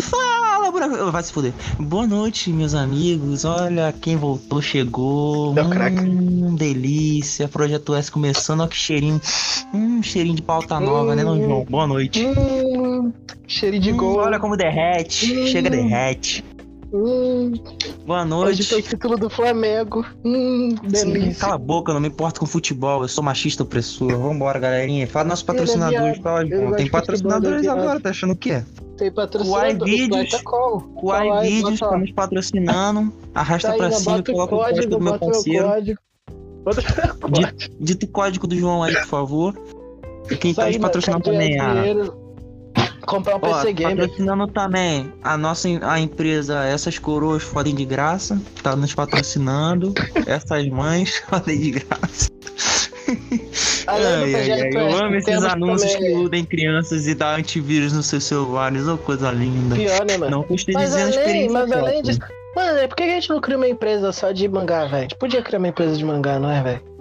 Fala, buraco. Vai se fuder. Boa noite, meus amigos. Olha, quem voltou chegou. É o craque. Hum, delícia. Projeto S começando. Olha que cheirinho. Hum, cheirinho de pauta nova, né, não, João? Boa noite. Hum, cheirinho de Hum, gol. olha como derrete. Hum. Chega, derrete. Hum, Boa hoje noite. tem título do Flamengo. Hum, Sim, delícia. cala a boca, eu não me importo com futebol, eu sou machista opressor. Vambora, galerinha. Fala nossos patrocinadores, fala, Tem patrocinadores é agora, tá achando o quê? Tem patrocinador. O iVídeos. Tá? O tá nos patrocinando. Arrasta Tá pra cima e coloca o código do meu parceiro. código. Bota o código. Dita o código do João aí, por favor. E quem tá nos patrocinando também, ganhar a. Comprar um Ó, PC Gamer. patrocinando também a nossa a empresa Essas Coroas Fodem de Graça, tá nos patrocinando. Essas mães fodem de graça. Ai, ai, ai, eu amo esses anúncios também- que iludem crianças e dá antivírus nos seus celulares. Ô, coisa linda. Pior, né, mano? Não custa Mas dizer além, mas além disso. Mano, é por que a gente não cria uma empresa só de mangá, velho? A gente podia criar uma empresa de mangá, não é, velho?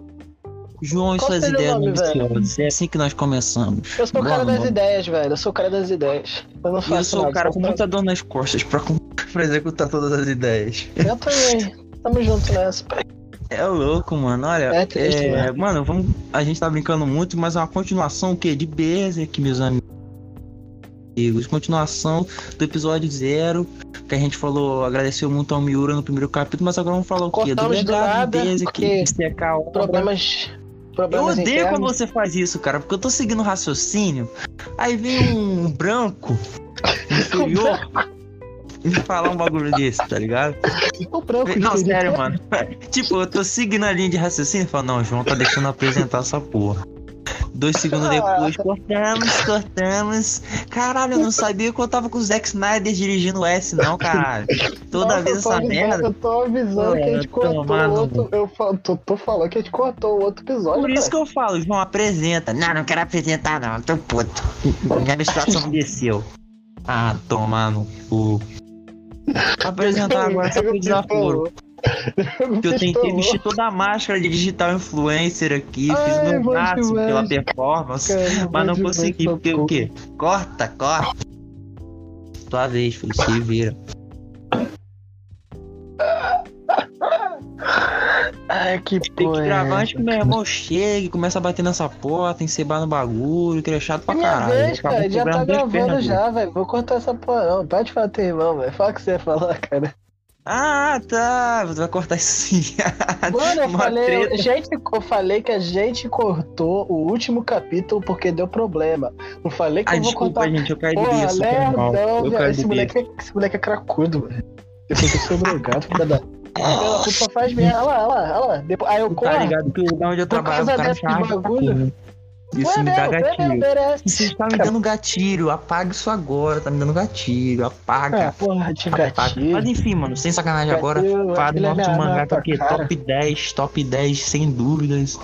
João e Qual suas o ideias nome, ambiciosas. É assim que nós começamos. Eu sou o cara das mano. ideias, velho. Eu sou o cara das ideias. Eu não faço eu sou o nada, cara só com muita dor nas costas pra, pra executar todas as ideias. Eu também. Tamo junto nessa, pai. É louco, mano. Olha, É triste, é, né? mano, vamos, a gente tá brincando muito, mas é uma continuação o quê? De Berserk, meus amigos. Continuação do episódio zero, que a gente falou, agradeceu muito ao Miura no primeiro capítulo, mas agora vamos falar o quê? Cortamos do nada, de Berserk, porque de secar obra. Problemas. Eu Problemas odeio internos. quando você faz isso, cara, porque eu tô seguindo o raciocínio, aí vem um branco inferior e falar um bagulho desse, tá ligado? O branco Não, sério, mano. tipo, eu tô seguindo a linha de raciocínio e falo, não, o João tá deixando apresentar essa porra. Dois segundos depois, cortamos, cortamos. Caralho, eu não sabia que eu tava com o Zack Snyder dirigindo o S, não, caralho. Toda Nossa, vez essa avisando- merda. Eu tô avisando que a gente Pô, cortou o outro. Eu fa- tô, tô falando que a gente cortou o outro episódio. Por isso cara. que eu falo, João, apresenta. Não, não quero apresentar, não. Tô puto. Minha menstruação desceu. Ah, tomar no cu. Apresentar agora pro desaforo. Que eu tentei vestir toda a máscara de digital influencer aqui, Ai, fiz meu máximo pela performance, Cara, mas não consegui, porque o quê? Corta, corta. Tua vez, filho, se vira. Ai, que Tem que porra. gravar é antes que meu irmão chegue, começa a bater nessa porta, encebar no bagulho, que ele é chato pra É minha caralho. vez, cara. Já tá gravando já, velho. Vou cortar essa porra, não. Pode falar teu irmão, velho. Fala o que você ia falar, cara. Ah, tá. Você vai cortar sim. Mano, eu falei, treta. gente, eu falei que a gente cortou o último capítulo porque deu problema. Não falei que Ai, eu vou desculpa, cortar. gente, eu caí de foi mal. lerdão, Eu velho. Esse moleque, é- esse moleque é cracudo, velho. Que eu sou drogado, filha da. Ela só faz merda. Olha lá, olha lá, olha lá. Depois, aí eu Tu corro. Tá ligado que o lugar onde eu trabalho, o cara desse chama bagulho. Isso me dá gatilho. Você está me dando gatilho, apaga isso agora, tá me dando gatilho, apaga. Ah, porra, de apaga. gatilho. Mas enfim, mano, sem sacanagem agora, Gatilho, fala do aquele é nosso minha mangá é cara. top 10, top 10, sem dúvidas,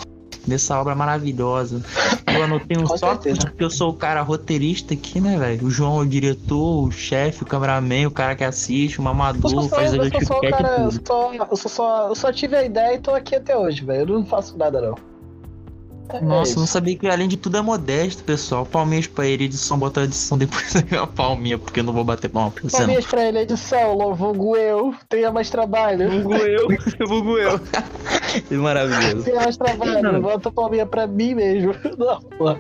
dessa obra maravilhosa. Eu anotei tópicos, certeza. porque eu sou o cara roteirista aqui, né, velho? O João é o diretor, o chefe, o cameraman, o cara que assiste, o mamador, sou só, faz a eu sou só o justificativa cara, e eu só, eu sou só, eu só tive a ideia e tô aqui até hoje, velho. Eu não faço nada não. É Nossa, não sabia que além de tudo é modesto, pessoal. Palminhas pra ele, edição, botar a edição depois da palminha, porque eu não vou bater palma pra você. não. Palminhas pra ele, edição, vulgo eu, tenha mais trabalho. Vulgo eu, vulgo eu. Que maravilhoso. Tenha mais trabalho, Não. bota palminha pra mim mesmo. Não, pô.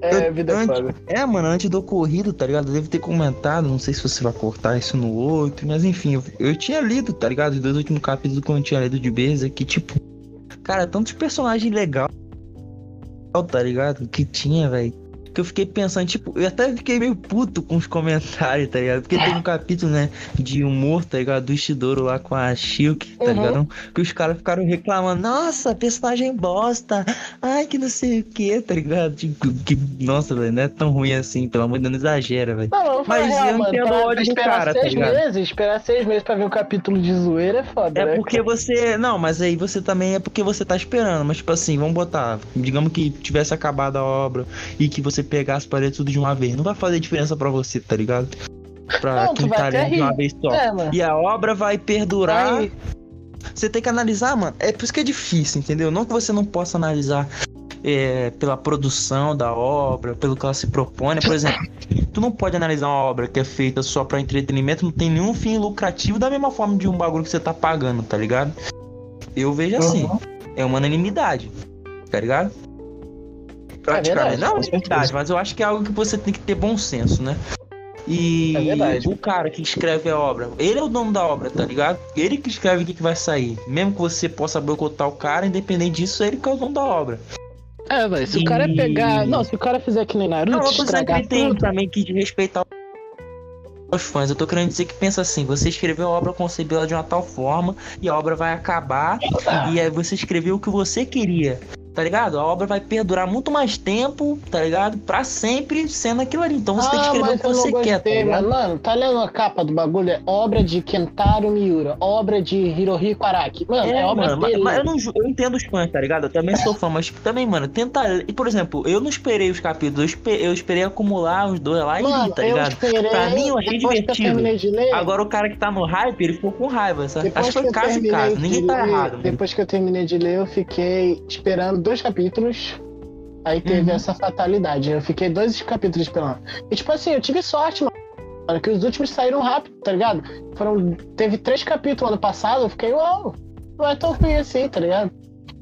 É, vida é antes- foda. É, mano, antes do ocorrido, tá ligado? Eu devo ter comentado, não sei se você vai cortar isso no outro, mas enfim, eu, eu tinha lido, tá ligado? Os dois últimos capítulos que eu tinha lido de Berza, que tipo, cara, tantos personagens legais, tá ligado? Que tinha, velho. Que eu fiquei pensando, tipo, eu até fiquei meio puto com os comentários, tá ligado? Porque tem um capítulo, né, de humor, tá ligado? Do Ishidoro lá com a Shilk, tá Uhum. ligado? Que os caras ficaram reclamando, nossa, personagem bosta, ai, que não sei o que, tá ligado? Tipo, que, nossa, velho, não é tão ruim assim, pelo amor de Deus, não exagera, velho. Não, vamos falar Mas real, eu mano. entendo o ódio do esperar cara, tá seis ligado? meses, esperar seis meses pra ver um capítulo de zoeira é foda, É né? porque você. Não, mas aí você também é porque você tá esperando. Mas, tipo assim, vamos botar. Digamos que tivesse acabado a obra e que você pegasse para ler tudo de uma vez. Não vai fazer diferença pra você, tá ligado? Pra Não, quem vai tá lendo de uma vez só. É. E a obra vai perdurar. Aí, Você tem que analisar, mano. É por isso que é difícil, entendeu? Não que você não possa analisar é, pela produção da obra, pelo que ela se propõe. Né? Por exemplo, tu não pode analisar uma obra que é feita só para entretenimento, não tem nenhum fim lucrativo da mesma forma de um bagulho que você tá pagando, tá ligado? Eu vejo assim, uhum. é uma unanimidade, tá ligado? Praticamente, é não é unanimidade, mas eu acho que é algo que você tem que ter bom senso, né? E é o cara que escreve a obra, ele é o dono da obra, tá ligado? Ele que escreve o que, que vai sair. Mesmo que você possa boicotar o cara, independente disso, ele que é o dono da obra. É, velho, se e... o cara pegar. Não, se o cara fizer que nem Naruto, não, estragar que tem também que respeitar os fãs. Eu tô querendo dizer que pensa assim: você escreveu a obra, concebeu ela de uma tal forma, e a obra vai acabar, e aí você escreveu o que você queria tá ligado? A obra vai perdurar muito mais tempo, tá ligado? Pra sempre sendo aquilo ali. Então você ah, tem que ah, escrever o que você gostei, quer, tá ligado? Mano, tá lendo a capa do bagulho? É obra de Kentaro Miura, obra de Hirohiko Araki. Mano, é, é obra mano, dele. Mas, mas, eu, não, eu entendo os fãs, tá ligado? Eu também sou fã, mas também, mano, tenta... E, por exemplo, eu não esperei os capítulos, eu esperei, eu esperei acumular os dois lá mano, e li, tá ligado? Esperei, pra mim eu achei divertido. Eu ler, Agora o cara que tá no hype, ele ficou com raiva, sabe? Acho que foi caso em caso, ninguém tá errado. Depois mano. que eu terminei de ler, eu fiquei esperando dois capítulos Aí teve uhum. essa fatalidade. Eu fiquei dois capítulos esperando. E tipo assim, eu tive sorte, mano. Que os últimos saíram rápido, tá ligado? Foram, teve três capítulos ano passado, eu fiquei, uau, não é tão ruim assim, tá ligado?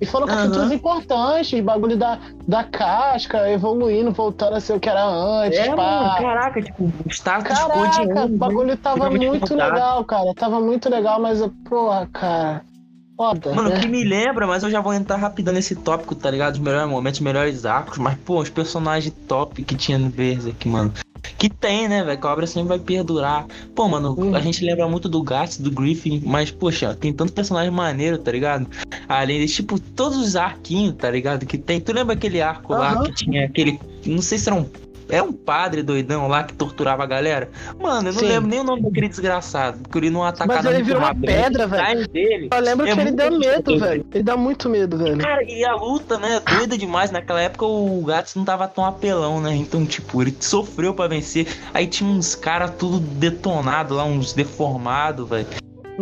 E foram uhum. capítulos importantes, bagulho da, da casca, evoluindo, voltando a ser o que era antes. É, pá. Mano, caraca, tipo, o status Caraca, o bagulho tava muito legal, cara. Tava muito legal, mas, porra, cara foda. Mano, né? que me lembra, mas eu já vou entrar rapidão nesse tópico, tá ligado? Os melhores momentos, os melhores arcos. Mas, pô, os personagens top que tinha no Berserk, mano. Que tem, né, velho? Que a obra sempre vai perdurar. Pô, mano, uhum. a gente lembra muito do Gats, do Griffin, mas, poxa, tem tanto personagem maneiro, tá ligado? Além de, tipo, todos os arquinhos, tá ligado? Que tem. Tu lembra aquele arco uhum. lá que tinha aquele. Não sei se era um é um padre doidão lá que torturava a galera. Mano, eu não Sim. lembro nem o nome daquele desgraçado. Porque ele não atacava Mas ele virou uma pedra, velho. Eu lembro é que ele dá medo, velho. Ele dá muito medo, velho. Cara, e a luta, né? Doida demais. Naquela época o Gats não tava tão apelão, né? Então, tipo, ele sofreu para vencer. Aí tinha uns caras tudo detonado lá, uns deformados, velho.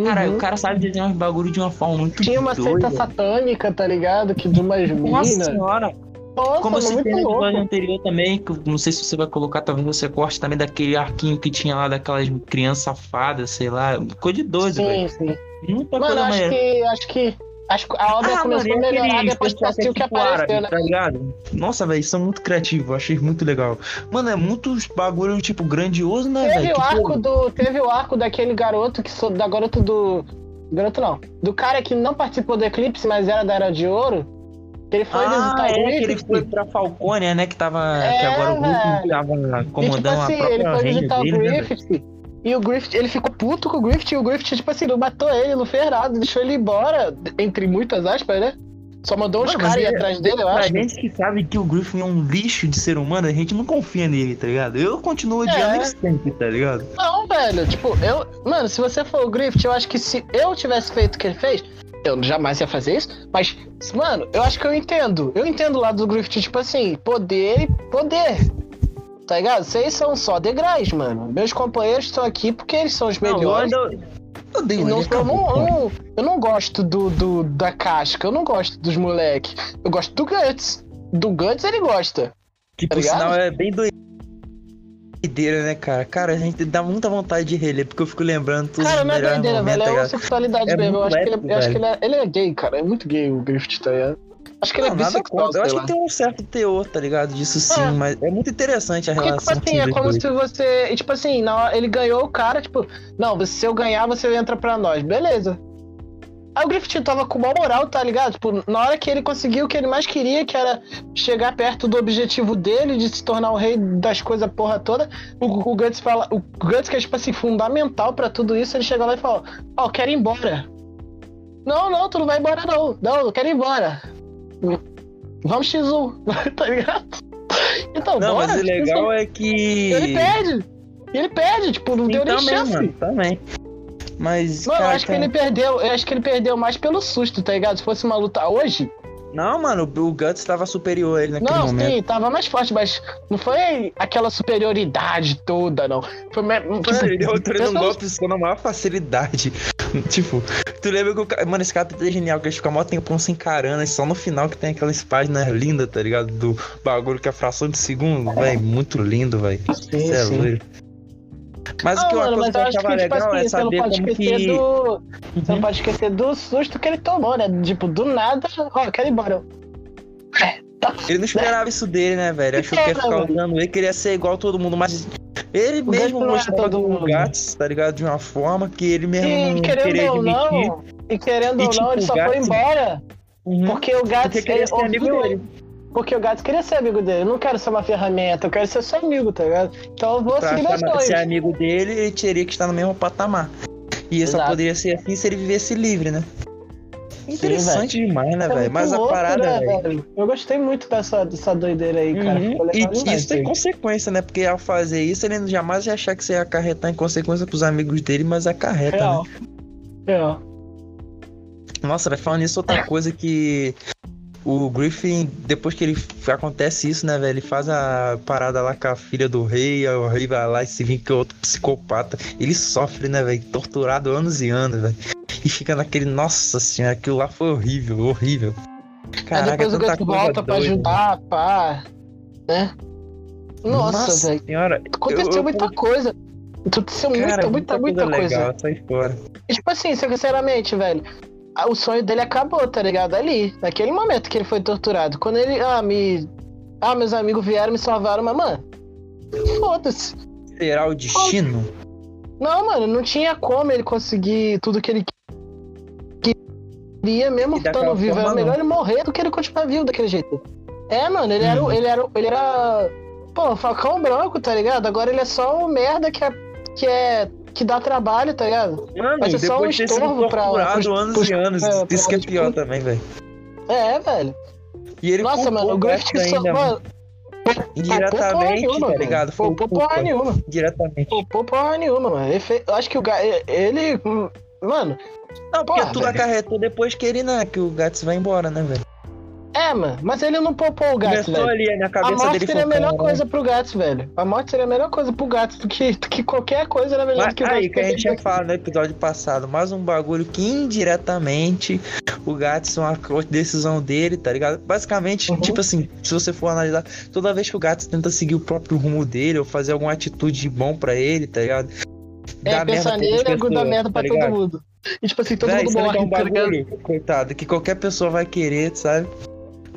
Cara, uhum. o cara sabe desenhar uns bagulho de uma forma muito Tinha uma doida. seita satânica, tá ligado? Que de umas minas. Nossa senhora. Nossa, Como você tem no episódio anterior também, que não sei se você vai colocar, talvez você corte também daquele arquinho que tinha lá daquelas crianças safadas, sei lá. Ficou de doido, sim, velho. Sim, Muita Mano, acho que, acho que Acho que a obra ah, começou mano, a melhorar depois que assistiu que apareceu, árabe, né? Tá ligado? Nossa, velho, são muito criativos, achei muito legal. Mano, é muitos bagulho, tipo, grandioso, né, velho? Teve, o arco do, teve o arco daquele garoto, que da garota do... Garoto não. Do cara que não participou do Eclipse, mas era da Era de Ouro. Ele foi ah, visitar é, o Griffith. que ele foi pra Falcônia, né? Que tava. É, que agora o Griffith tava comandando e, tipo assim, a própria ele foi visitar dele, o né, Griffith. Né, e o Griffith, ele ficou puto com o Griffith, e o Griffith, tipo assim, não matou ele, não fez nada, deixou ele embora, entre muitas aspas, né? Só mandou uns caras ir é, atrás dele, eu pra acho. Pra gente que sabe que o Griffin é um lixo de ser humano, a gente não confia nele, tá ligado? Eu continuo odiando é. ele sempre, tá ligado? Não, velho, tipo, eu. Mano, se você for o Griffith, eu acho que se eu tivesse feito o que ele fez, eu jamais ia fazer isso, mas, mano, eu acho que eu entendo. Eu entendo o lado do Griffith, tipo assim, poder e poder. Tá ligado? Vocês são só degraus, mano. Meus companheiros estão aqui porque eles são os melhores. Não, eu... Eu, não, eu, não, eu, eu não gosto do, do, da casca, eu não gosto dos moleques. Eu gosto do Guts. Do Guts ele gosta. Que tá por sinal é bem doido doideira, né, cara? Cara, a gente dá muita vontade de reler, porque eu fico lembrando tudo. Cara, não é doideira, velho. É uma sexualidade é mesmo. Eu acho, épico, que ele, eu acho que ele é, ele é gay, cara. É muito gay o Griffith, tá ligado? Acho que não, ele é bissexual. Eu acho lá. que tem um certo teor, tá ligado? Disso sim, é. mas é muito interessante a Porque, relação. Tipo assim, é como se você. Tipo assim, na, ele ganhou o cara, tipo, não, se eu ganhar, você entra pra nós. Beleza. Aí o Griffith tava com uma moral, tá ligado? Tipo, na hora que ele conseguiu o que ele mais queria, que era chegar perto do objetivo dele, de se tornar o rei das coisas porra toda, o, o Guts fala. O Guts, que é, tipo assim, fundamental para tudo isso, ele chega lá e fala: Ó, oh, quero ir embora. Não, não, tu não vai embora, não. Não, eu quero ir embora. Vamos X1, tá ligado? Então, não, bora, mas o legal é que. Ele perde! Ele perde, tipo, não Sim, deu nem também, chance. Mano, também. Mas. Mano, cara, eu acho que ele perdeu. Eu acho que ele perdeu mais pelo susto, tá ligado? Se fosse uma luta hoje. Não, mano, o Guts tava superior a ele naquele não, momento. Não, sim, tava mais forte, mas não foi aquela superioridade toda, não. Foi tipo, ele deu um golpe com a maior facilidade. tipo, tu lembra que o cara. Mano, esse capítulo é genial, que eles ficam mó tempão se encarando, e só no final que tem aquelas páginas lindas, tá ligado? Do bagulho que é fração de segundo, velho. Muito lindo, velho. Sim, Isso é sim. doido. Mas o que eu, mano, eu eu acho que, tipo legal é assim, você não saber pode como esquecer que. do. Você não Uhum. pode esquecer do susto que ele tomou, né? Tipo, do nada, ó, eu quero ir embora. Ele não esperava isso dele, né, velho? Achou que ia É, ficar mano. usando ele, queria ser igual todo mundo, mas ele O mesmo é todo do mundo. Gats, tá ligado? De uma forma que ele mesmo E não querendo queria ou admitir. não, e querendo E, ou tipo, não, ele o só foi Gats- embora Uhum. porque o Gats Porque queria ele ser amigo ouviu dele. ele. Porque o Gats queria ser amigo dele. Eu não quero ser uma ferramenta, eu quero ser seu amigo, tá ligado? Então eu vou Pra seguir meus sonhos. ser amigo dele, ele teria que estar no mesmo patamar. E isso só poderia ser assim se ele vivesse livre, né? Sim, Interessante demais, né, É velho? Mas a louco, parada, né, velho. velho? Eu gostei muito dessa, dessa doideira aí, cara. Uhum. E demais, isso tem consequência, né? Porque ao fazer isso, ele jamais ia achar que você ia acarretar em consequência pros amigos dele, mas acarreta, né? Real. Real. Nossa, vai falando nisso, outra coisa que o Griffin, depois que ele acontece isso, né, velho? Ele faz a parada lá com a filha do rei, aí o rei vai lá e se vinca que é outro psicopata. Ele sofre, né, velho? Torturado anos e anos, velho. E fica naquele, nossa senhora, aquilo lá foi horrível, horrível. Aí Caraca, depois o Gus coisa volta pra ajudar, pá. Né? Nossa, velho. senhora. Aconteceu eu- eu- muita coisa. Aconteceu Cara, muita, muita, muita coisa. legal. E, tipo assim, sinceramente, velho. O sonho dele acabou, tá ligado? Ali, naquele momento que ele foi torturado. Quando ele. Ah, me. Ah, meus amigos vieram me salvaram, mas, mano. Foda-se. Será o destino? Não, mano, não tinha como ele conseguir tudo que ele queria, mesmo estando vivo. Era melhor não. ele morrer do que ele continuar vivo daquele jeito. É, mano, ele era. Uhum. o- Ele era. Ele era. Pô, Falcão Branco, tá ligado? Agora ele é só um merda que é. Que é. Que dá trabalho, tá ligado? Mano, Vai ser só um estorvo pra- pros- anos pros- e anos. é, isso que é pra- pior também, velho. É, velho. E ele Nossa, mano, o só. ainda, Mano, indiretamente, nenhuma, tá ligado? Foi culpa. porra nenhuma. Diretamente. Poupou porra nenhuma, mano. Ele fez- acho que o Ga- ele. hum, Mano, Não, porque Porra, tudo velho. acarretou depois que ele, né? Que o Gats vai embora, né, velho? É, mano. Mas ele não poupou o Gats, Começou velho. ali na A cabeça morte dele seria a melhor coisa pro Gats, velho. A morte seria a melhor coisa pro Gats do que, do que qualquer coisa era melhor Mas do que o aí, que a gente já falou no episódio passado, mais um bagulho que indiretamente o Gats, uma decisão dele, tá ligado? Basicamente, Uhum. tipo assim, se você for analisar, toda vez que o Gats tenta seguir o próprio rumo dele ou fazer alguma atitude de bom pra ele, tá ligado? É, Dá merda pra nele é dar merda tá pra ligado? todo mundo. E tipo assim, todo Véi, mundo isso é um morre, tá bagulho, coitado, que qualquer pessoa vai querer, sabe?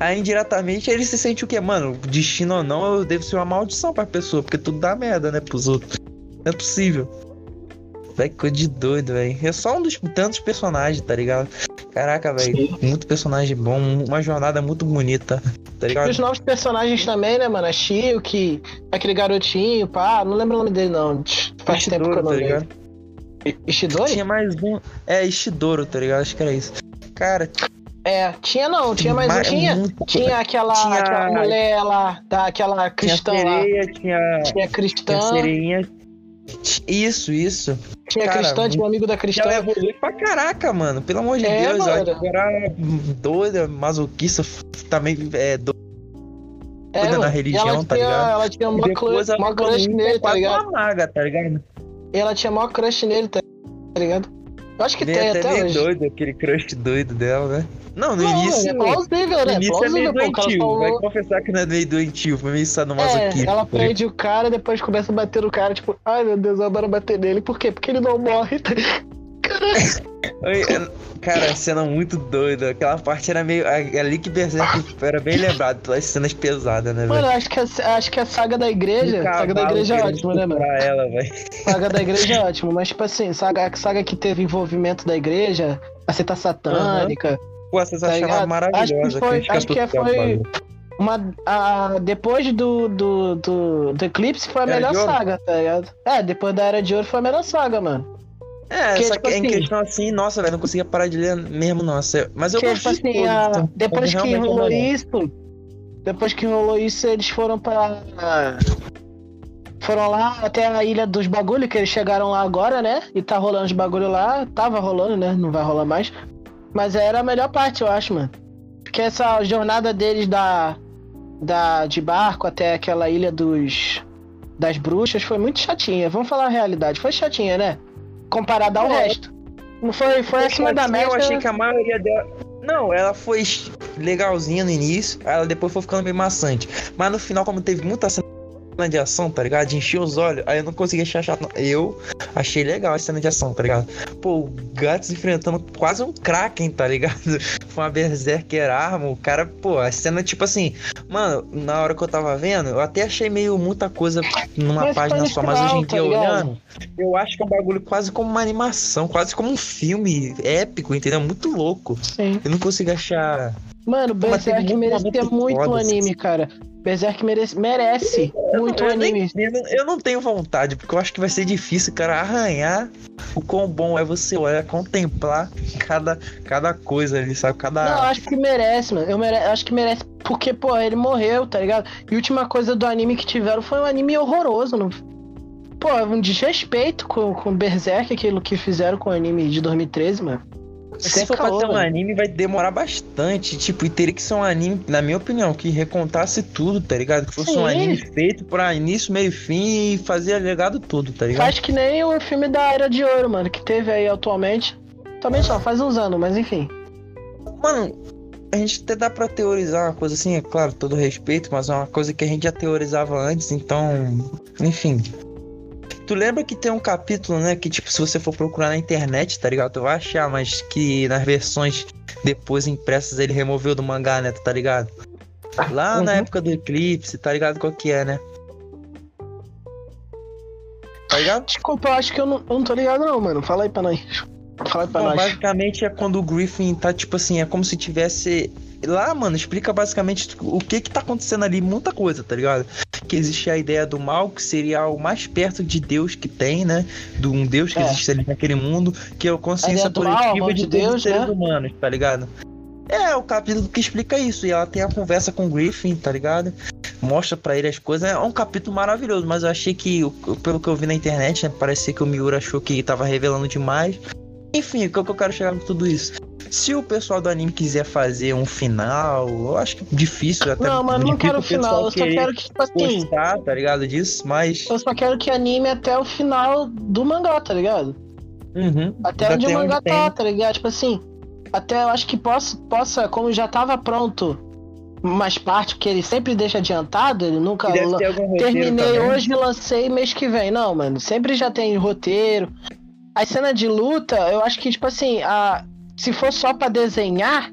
Aí indiretamente ele se sente o quê? Mano, destino ou não, eu devo ser uma maldição pra pessoa, porque tudo dá merda, né, pros outros. Não é possível. Véi, que coisa de doido, velho. É só um dos tantos personagens, tá ligado? Caraca, velho. Muito personagem bom, uma jornada muito bonita, tá E ligado? os novos personagens também, né, mano? A Shio, que aquele garotinho, pá, não lembro o nome dele, não. Faz tempo que eu Ishidoro, não tá lembro. ligado? Ishidori? Tinha mais um. É, Ishidoro, tá ligado? Acho que era isso. Cara, É, tinha não, tinha mais um. mais- Tinha, muito- tinha aquela, Tinha- aquela mulher lá, da, aquela Tinha cristã lá. sereia, tinha, Tinha tinha cristã, sereinha. Isso, isso. tinha cara, cristã, tinha um amigo da cristã. ela evolui pra caraca, mano. Pelo amor de É, Deus, ela mano. tipo, era doida, masoquista, também é doida É, na mano, religião, ela tá tinha, ligado? Ela tinha E uma, depois crush, ela uma crush evolui nele, tá ligado? maga, tá ligado? Ela tinha maior crush nele, tá tá ligado? Eu acho que tem até, até meio hoje. doido, aquele crush doido dela, né? Não, no Não, início. é plausível, no né? início é meio doentio. Vai falou... confessar que não é meio doentio, foi meio É, sadomasoquista. ela tá ligado? prende o cara, depois começa a bater no cara, tipo, ai meu Deus, agora bater nele. Por quê? Porque ele não morre. Cara, cena muito doida. Aquela parte era meio. Ali que Berserk era bem lembrado pelas cenas pesadas, né, Mano, velho? acho que, a, acho que a saga da igreja. O A saga da cavalo igreja é ótima, né, mano? ela. Saga da igreja é ótima, mas tipo assim, saga, a saga que teve envolvimento da igreja, a seta satânica, Pô, vocês Tá acharam ligado? maravilhosa. Acho que foi- crítica acho que foi- uma. A, depois do, do, do, do Eclipse foi a Era melhor saga, tá ligado? É, depois da Era de Ouro foi a melhor saga, mano. É, Porque, só tipo que em assim- questão assim, nossa, velho, não conseguia parar de ler mesmo, nossa. Mas eu gosto tipo assim, todos, a- então, depois que rolou isso, depois que rolou isso, eles foram pra. Foram lá até a ilha dos bagulho, que eles chegaram lá agora, né? E tá rolando os bagulho lá. Tava rolando, né? Não vai rolar mais. Mas era a melhor parte, eu acho, mano. Porque essa jornada deles da. da de barco até aquela ilha dos. das bruxas foi muito chatinha. Vamos falar a realidade. Foi chatinha, né? Comparada ao É. resto. Foi, foi acima da média. Eu achei que a maioria dela. Não, ela foi legalzinha no início, ela depois foi ficando meio maçante. Mas no final, como teve muita cena de ação, tá ligado? De encher os olhos, aí eu não consegui achar chato. Eu achei legal a cena de ação, tá ligado? Pô, o Guts enfrentando quase um Kraken, tá ligado? Foi uma Berserker arma, o cara, pô, a cena, tipo assim, mano, na hora que eu tava vendo, eu até achei meio muita coisa numa mas página só, mas hoje em dia, tá olhando, eu acho que é um bagulho quase como uma animação, quase como um filme épico, entendeu? Muito louco. Sim. Eu não consigo achar. Mano, Berserk merecia muito o anime, cara. Berserk merece, merece muito eu, anime. Nem, eu não tenho vontade, porque eu acho que vai ser difícil, cara, arranhar o quão bom é você olhar, contemplar cada, cada coisa ali, sabe? Cada. Não, eu acho que merece, mano. Eu mere... acho que merece porque, pô, ele morreu, tá ligado? E a última coisa do anime que tiveram foi um anime horroroso. Não... Pô, um desrespeito com, com Berserk, aquilo que fizeram com o anime de 2013, mano. Se for pra ter um anime, vai demorar bastante. Tipo, e teria que ser um anime, na minha opinião, que recontasse tudo, tá ligado? Que fosse Sim. um anime feito pra início, meio e fim e fazia legado tudo, tá ligado? Faz que nem o filme da Era de Ouro, mano, que teve aí atualmente. Também só, faz uns anos, mas enfim. Mano, a gente até dá pra teorizar uma coisa assim, é claro, todo respeito, mas é uma coisa que a gente já teorizava antes, então. Enfim. Tu lembra que tem um capítulo, né? Que, tipo, se você for procurar na internet, tá ligado? Tu vai achar, mas que nas versões depois impressas ele removeu do mangá, né? Tá ligado? Lá uhum. na época do eclipse, tá ligado qual que é, né? Tá ligado? Desculpa, eu acho que eu não, eu não tô ligado, não, mano. Fala aí pra nós. Fala aí pra Bom, nós. Basicamente é quando o Griffin tá, tipo assim, é como se tivesse lá, mano, explica basicamente o que que tá acontecendo ali, muita coisa, tá ligado? Que existe a ideia do mal, que seria o mais perto de Deus que tem, né? De um Deus que é. existe ali naquele mundo, que é a consciência coletiva mal, de, de Deus, os seres né? humanos, tá ligado? É, o capítulo que explica isso. E ela tem a conversa com o Griffin, tá ligado? Mostra para ele as coisas. É um capítulo maravilhoso, mas eu achei que, pelo que eu vi na internet, né, parecia que o Miura achou que tava revelando demais. Enfim, o que eu quero chegar com tudo isso? Se o pessoal do anime quiser fazer um final, eu acho que difícil até. Não, mano, não quero o final. Eu só quero que, tipo assim. Tá ligado? Disso, mas. Eu só quero que anime até o final do mangá, tá ligado? Uhum. Até onde o mangá tá, tá ligado? Tipo assim. Até eu acho que possa, possa como já tava pronto mais parte, que ele sempre deixa adiantado, ele nunca. Terminei hoje e lancei mês que vem. Não, mano. Sempre já tem roteiro. A cena de luta, eu acho que, tipo assim, a, se for só para desenhar,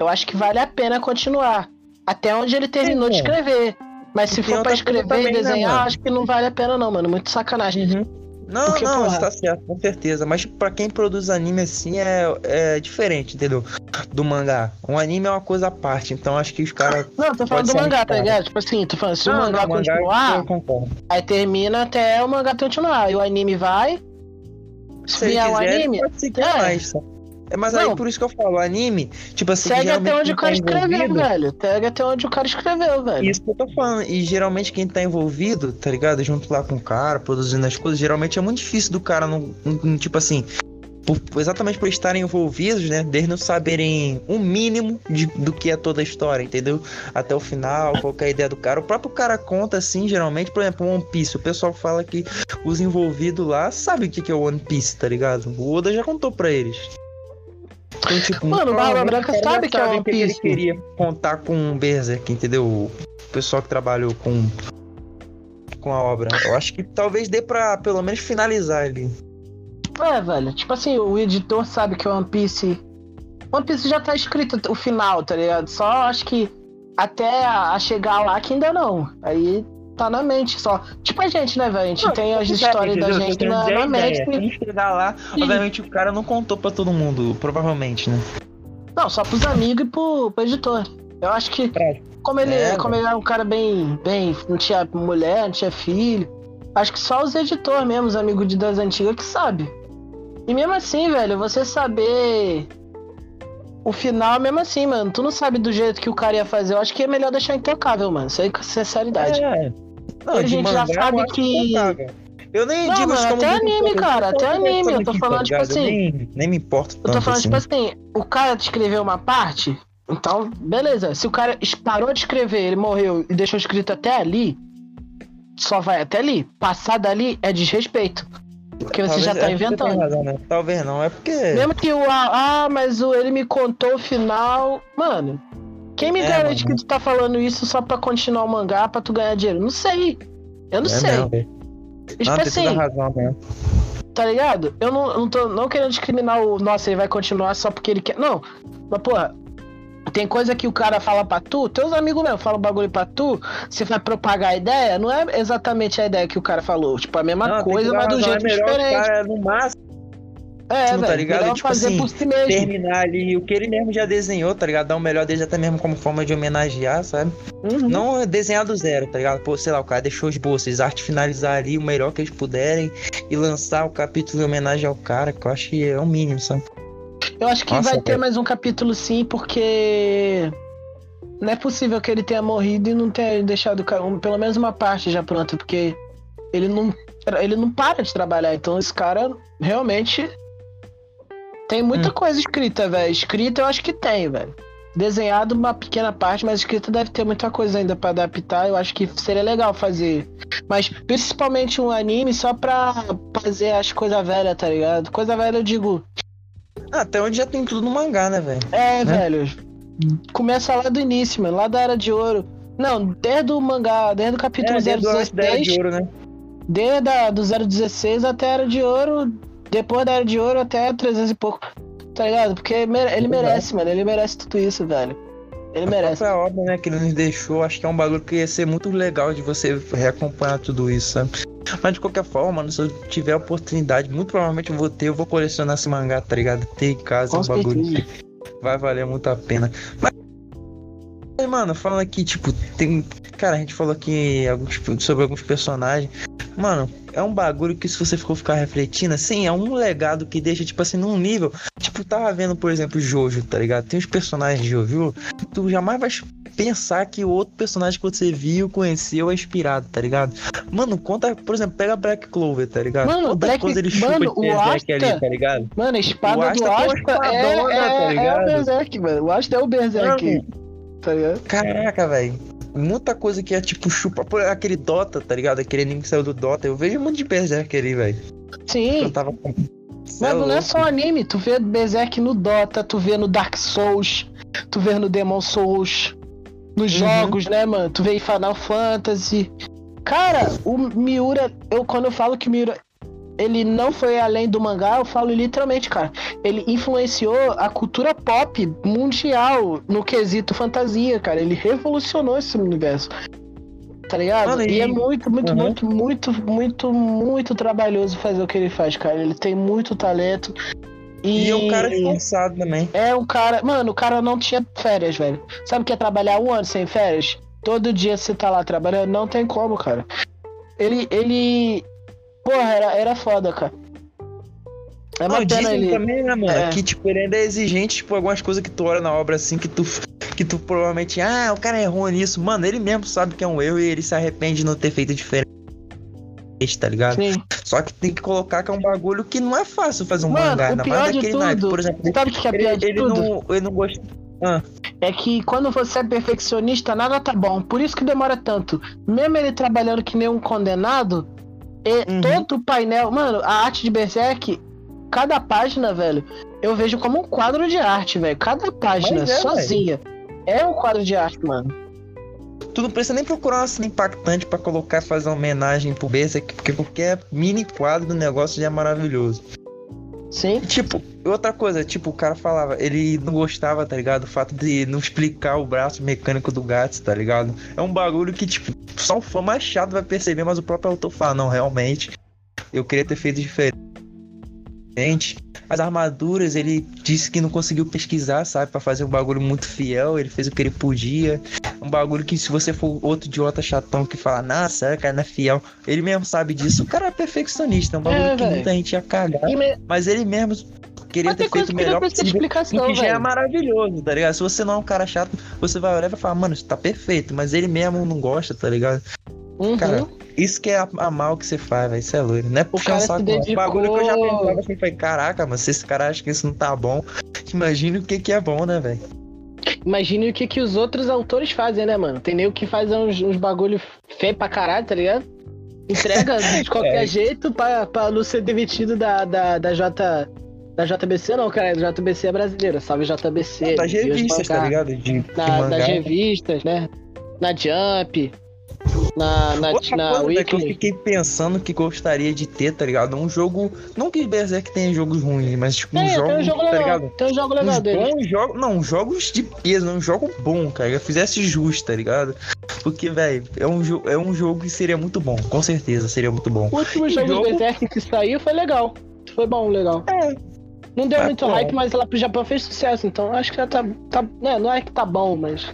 eu acho que vale a pena continuar. Até onde ele terminou de escrever. Mas se for pra escrever e né, desenhar, né, acho que não vale a pena, não, mano. Muito sacanagem. Uhum. Não, Porque, não, porra... tá certo, com certeza. Mas pra quem produz anime assim é, é diferente, entendeu? Do mangá. Um anime é uma coisa à parte, então acho que os caras. Não, tô falando do mangá, tá ligado? Tipo assim, tô falando, se não, o mangá não, continuar, mangá aí termina até o mangá continuar. E o anime vai, se vier o anime. Pode seguir é. mais, É, mas não. aí por isso que eu falo, anime, tipo assim. Segue até onde o cara tá escreveu, velho. Segue até onde o cara escreveu, velho. Isso que eu tô falando. E geralmente quem tá envolvido, tá ligado? Junto lá com o cara, produzindo as coisas, geralmente é muito difícil do cara não. não tipo assim por, exatamente por estarem envolvidos, né? Deles não saberem um mínimo de, do que é toda a história, entendeu? Até o final, qualquer é ideia do cara. O próprio cara conta assim, geralmente, por exemplo, One Piece. O pessoal fala que os envolvidos lá sabem o que é o One Piece, tá ligado? O Oda já contou pra eles. Então, tipo, Mano, o Barba Branca sabe que é One Piece. Que ele queria contar com o Berserk, entendeu? O pessoal que trabalhou com com a obra. Eu acho que talvez dê pra pelo menos finalizar ali. É, velho. Tipo assim, o editor sabe que o One Piece. One Piece já tá escrito o final, tá ligado? Só acho que até a chegar lá que ainda não. Aí tá na mente só. Tipo a gente, né, velho? A gente não, tem as histórias da gente na, na mente. Se chegar lá, Sim. obviamente o cara não contou pra todo mundo, provavelmente, né? Não, só pros amigos e pro, pro editor. Eu acho que. Como ele, é, como ele era um cara bem, bem. Não tinha mulher, não tinha filho. Acho que só os editores mesmo, os amigos de das antigas, que sabe. E mesmo assim, velho, você saber o final, mesmo assim, mano, tu não sabe do jeito que o cara ia fazer. Eu acho que é melhor deixar intocável, mano. Isso aí com sinceridade. É. Não, a gente já sabe que. Eu nem não, digo mano, até anime, cara, até anime. Eu tô falando, tipo assim. Nem, nem me importa. Eu tô falando, tipo assim. tipo assim, o cara escreveu uma parte, então, beleza. Se o cara parou de escrever, ele morreu e deixou escrito até ali, só vai até ali. Passar dali é desrespeito. Porque você já tá é inventando. razão, né? Talvez não, é porque. Mesmo que o ah, ah, mas o, ele me contou o final. Mano, quem me É, garante mano. que tu tá falando isso só pra continuar o mangá pra tu ganhar dinheiro? Não sei. Eu não é sei. mesmo, Não, tipo tem toda assim, razão mesmo. tá ligado? Eu não, eu não tô não querendo discriminar o. Nossa, ele vai continuar só porque ele quer. Não. Mas, porra. Tem coisa que o cara fala pra tu, teus amigos mesmo falam bagulho pra tu, você vai propagar a ideia, não é exatamente a ideia que o cara falou. Tipo, a mesma Não, coisa, mas um razão, jeito é diferente. cara, no máximo, é, tá velho. ligado? Tipo fazer assim, por si mesmo. terminar ali o que ele mesmo já desenhou, tá ligado? Dar o melhor dele até mesmo como forma de homenagear, sabe? Uhum. Não desenhar do zero, tá ligado? Pô, sei lá, o cara deixou os bolsos, arte finalizar ali o melhor que eles puderem e lançar o capítulo em homenagem ao cara, que eu acho que é o mínimo, sabe? Eu acho que Nossa, vai ter velho. mais um capítulo sim, porque não é possível que ele tenha morrido e não tenha deixado pelo menos uma parte já pronta, porque ele não, ele não para de trabalhar. Então esse cara realmente tem muita Hum. coisa escrita, velho. Escrita eu acho que tem, velho. Desenhado uma pequena parte, mas escrita deve ter muita coisa ainda pra adaptar. Eu acho que seria legal fazer. Mas principalmente um anime só pra fazer as coisas velhas, tá ligado? Coisa velha eu digo, Ah, até onde já tem tudo no mangá, né, velho? É, Né? velho. Começa lá do início, mano. Lá da Era de Ouro. Não, desde o mangá, desde o capítulo É, desde o antes da Era 016, de ouro, né? desde a, do 016 até a Era de Ouro, depois da Era de Ouro até 300 e pouco. Tá ligado? Porque ele Verdade. merece, mano. Ele merece tudo isso, velho. Ele merece. A obra, né, que ele nos deixou, acho que é um bagulho que ia ser muito legal de você reacompanhar tudo isso, sabe? Mas de qualquer forma, mano, se eu tiver a oportunidade, muito provavelmente eu vou ter, eu vou colecionar esse mangá, tá ligado? Ter em casa Com um bagulho vai valer muito a pena. Mas, Mas, mano, falando aqui, tipo, tem. Cara, a gente falou aqui alguns- sobre alguns personagens. Mano, é um bagulho que se você for ficar refletindo, assim, é um legado que deixa, tipo assim, num nível. Tipo, tava vendo, por exemplo, Jojo, tá ligado? Tem os personagens de Jojo, tu jamais vai pensar que o outro personagem que você viu, conheceu, é inspirado, tá ligado? Mano, conta, por exemplo, pega Black Clover, tá ligado? Mano, Quanta Black- coisa ele chupa mano, de o Asta- ali, tá ligado? Mano, a espada O do Asta uma Asta é, espadona, é, tá é o ligado? Berserk, mano. O Asta é o Berserk. Mano, Tá ligado? Caraca, velho. Muita coisa que é tipo chupa. Pô, aquele Dota, tá ligado? Aquele anime que saiu do Dota. Eu vejo muito de Berserk ali, velho. Sim. Eu tava. Cê Mas não é só anime, tu vê Berserk no Dota, tu vê no Dark Souls, tu vê no Demon Souls, nos Uhum. jogos, né, mano? Tu vê em Final Fantasy. Cara, o Miura, eu quando eu falo que o Miura ele não foi além do mangá, eu falo literalmente, cara. Ele influenciou a cultura pop mundial no quesito fantasia, cara. Ele revolucionou esse universo. Tá ligado? E... e- é muito, muito, Uhum. muito, muito, muito, muito trabalhoso fazer o que ele faz, cara. Ele tem muito talento. E, E é um cara esforçado também. é um cara. Mano, o cara não tinha férias, velho. Sabe o que é trabalhar um ano sem férias? Todo dia você tá lá trabalhando, não tem como, cara. Ele. ele... Porra, era, era foda, cara. É uma Não, pena ele. também, né, mano? É. Que, tipo, ele ainda é exigente, tipo, algumas coisas que tu olha na obra assim, que tu. Que tu provavelmente. Ah, o cara errou nisso. Mano, ele mesmo sabe que é um erro e ele se arrepende de não ter feito diferente. Tá ligado? Sim. Só que tem que colocar que é um bagulho que não é fácil fazer um Mano, mangá, o pior mais de daquele naipe. tudo- Por exemplo, Sabe o que é ele, pior de ele tudo? não, ele não gosta. É que quando você é perfeccionista, nada tá bom. Por isso que demora tanto. Mesmo ele trabalhando que nem um condenado, e Uhum. todo o painel. Mano, a arte de Berserk, cada página, velho, eu vejo como um quadro de arte, velho. Cada página, é, sozinha. É um quadro de arte, mano. Tu não precisa nem procurar uma cena impactante pra colocar fazer uma homenagem pro Berserk, porque qualquer mini quadro do negócio já é maravilhoso. Sim. Tipo, outra coisa, tipo, o cara falava, ele não gostava, tá ligado? O fato de não explicar o braço mecânico do Gats, tá ligado? É um bagulho que, tipo, só o fã mais chato vai perceber, mas o próprio autor fala, não, realmente, eu queria ter feito diferente. As armaduras, ele disse que não conseguiu pesquisar, sabe? Pra fazer um bagulho muito fiel, ele fez o que ele podia. Um bagulho que se você for outro idiota chatão que fala, nossa, cara não é fiel, ele mesmo sabe disso. O cara é perfeccionista, é um bagulho É, que muita gente ia cagar. Me- Mas ele mesmo queria ter feito o melhor possível. explicação, O que já é maravilhoso, tá ligado? Se você não é um cara chato, você vai olhar e vai falar, mano, isso tá perfeito. Mas ele mesmo não gosta, tá ligado? Uhum. Cara, Isso que é a- amar o que você faz, velho. Isso é loiro. Não é puxar o saco, dedicou- O bagulho que eu já pensava assim, foi, caraca, mas se esse cara acha que isso não tá bom, imagina o que que é bom, né, velho? Imagine o que, que os outros autores fazem, né, mano? Tem nego que faz uns, uns bagulho feio pra caralho, tá ligado? Entrega de qualquer É. jeito pra, pra não ser demitido da, da, da J. Da JBC não, cara. Da JBC é brasileira. Salve JBC. das Deus revistas, tá ligado? De, de Na, das revistas, né? Na Jump. Na, na, Outra na coisa velho, que eu Weekly. fiquei pensando que gostaria de ter, tá ligado? Um jogo. Não que Berserk tenha jogos ruins, mas tipo, um Tem, jogo, tem um jogo tá legal. ligado? Tem um jogo legal dele. jogos. Não, jogos de peso, um jogo bom, cara. Que fizesse justo, tá ligado? Porque, velho, é, um é um jogo que seria muito bom. Com certeza seria muito bom. O último jogo, jogo- do Berserk que saiu foi legal. Foi bom, legal. É. Não deu muito pô. hype, mas lá pro Japão fez sucesso. Então acho que já tá. tá né, não é que tá bom, mas.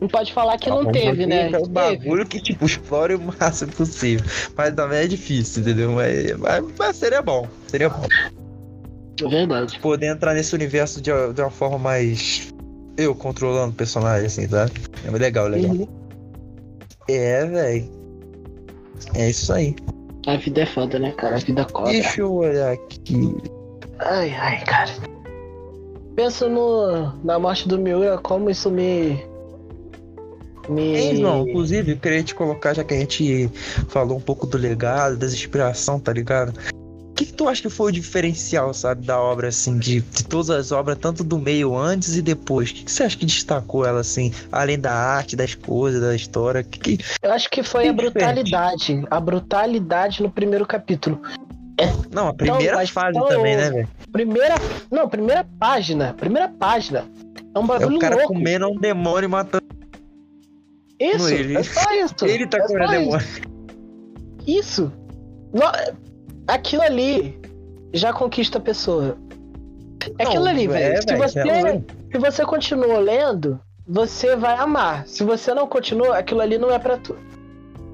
Não pode falar que Tá não bom, teve, né? É um bagulho que, tipo, explore o máximo possível. Mas também é difícil, entendeu? Mas, mas, mas seria bom. Seria bom. É verdade. Poder entrar nesse universo de, de uma forma mais. Eu controlando o personagem, assim, tá? É legal, legal. Uhum. É, velho. É isso aí. A vida é foda, né, cara? A vida cobra. Deixa eu olhar aqui. Ai, ai, cara. Penso no, na morte do Miura, como isso me. Me. João, inclusive, eu queria te colocar, já que a gente falou um pouco do legado, das inspiração, tá ligado? O que, que tu acha que foi o diferencial, sabe, da obra, assim, de, de todas as obras, tanto do meio antes e depois? O que, que você acha que destacou ela, assim, além da arte, das coisas, da história? Que, que... Eu acho que foi a Bem diferente. brutalidade. A brutalidade no primeiro capítulo. Não, a primeira mas fase tão- também, né, velho? Primeira. Não, primeira página. Primeira página. É um É bagulho o cara louco. comendo um demônio e matando Isso, ele. é só isso. ele, tá é comendo demônio. Isso. No- Aquilo ali já conquista a pessoa. É Não, aquilo ali, velho. é, se, você, é se você continua lendo, você vai amar. Se você não continua, aquilo ali não é pra tu.